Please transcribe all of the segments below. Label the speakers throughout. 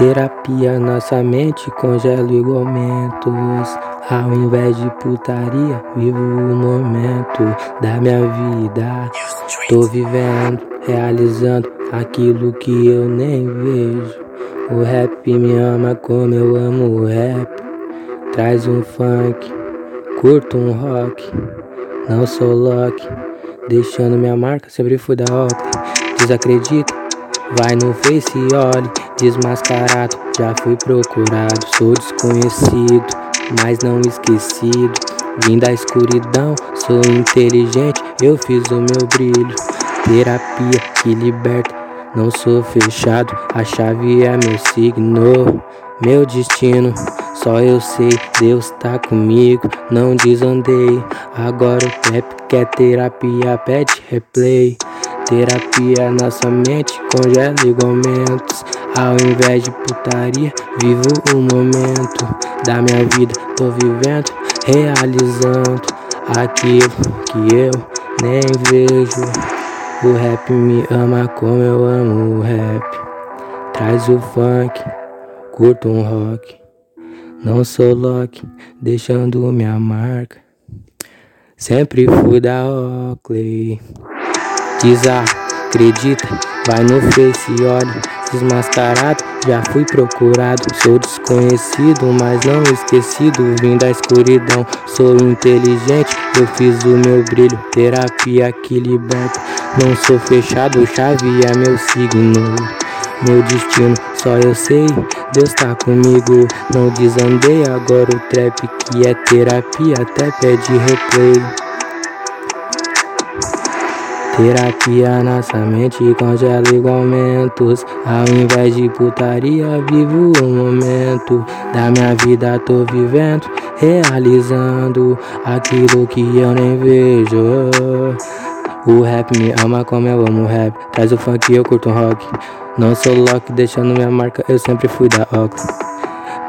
Speaker 1: Terapia, nossa mente congela igualmentos. Ao invés de putaria, vivo o momento da minha vida. Tô vivendo, realizando aquilo que eu nem vejo. O rap me ama como eu amo o rap. Traz um funk, curto um rock. Não sou Loki, deixando minha marca, sempre fui da Oakley. Desacredita, vai no Face e olhe. Desmascarado, já fui procurado. Sou desconhecido, mas não esquecido. Vim da escuridão, sou inteligente, eu fiz o meu brilho. Terapia que liberta, não sou fechado. A chave é meu signo, meu destino. Só eu sei, Deus tá comigo, não desandei. Agora o trap quer terapia, pede replay. Terapia, nossa mente congela igualmentos. Ao invés de putaria, vivo o momento da minha vida. Tô vivendo, realizando aquilo que eu nem vejo. O rap me ama como eu amo o rap. Traz o funk, curto um rock. Não sou Loki, deixando minha marca. Sempre fui da Oakley. Desacredita, vai no Face e olha. Desmascarado, já fui procurado. Sou desconhecido, mas não esquecido. Vim da escuridão, sou inteligente. Eu fiz o meu brilho, terapia que liberta. Não sou fechado, chave é meu signo. Meu destino, só eu sei, Deus tá comigo. Não desandei, agora o trap que é terapia até pede replay. Terapia, nossa mente congela igualmentos. Ao invés de putaria, vivo o momento da minha vida. Tô vivendo, realizando aquilo que eu nem vejo. O rap me ama como eu amo o rap. Traz o funk, eu curto rock. Não sou Loki, deixando minha marca, eu sempre fui da Ox.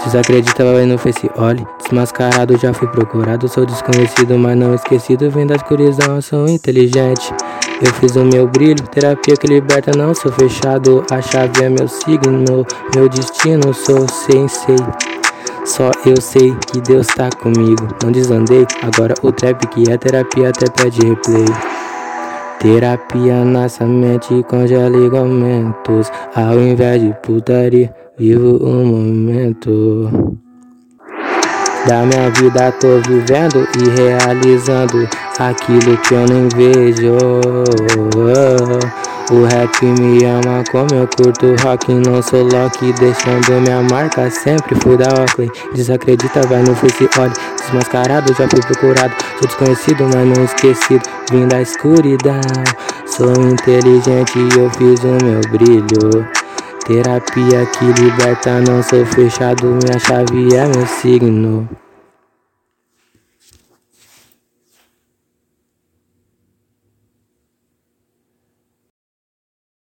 Speaker 1: Desacredita, vai no Face, olhe. Desmascarado, já fui procurado. Sou desconhecido, mas não esquecido. Vem da escuridão, sou inteligente. Eu fiz o meu brilho, terapia que liberta. Não sou fechado, a chave é meu signo. Meu destino, sou sensei. Só eu sei que Deus tá comigo. Não desandei, agora o trap que é terapia até pede replay. Terapia, nossa mente congela igualmentos. Ao invés de putaria. Vivo o momento da minha vida, tô vivendo e realizando aquilo que eu nem vejo. O rap me ama como eu curto rock, não sou Loki, deixando minha marca, sempre fui da Oakley. Desacredita, vai no Face, olha, desmascarado, já fui procurado. Sou desconhecido, mas não esquecido, vim da escuridão. Sou inteligente e eu fiz o meu brilho. Terapia que liberta, não sou fechado, minha chave é meu signo.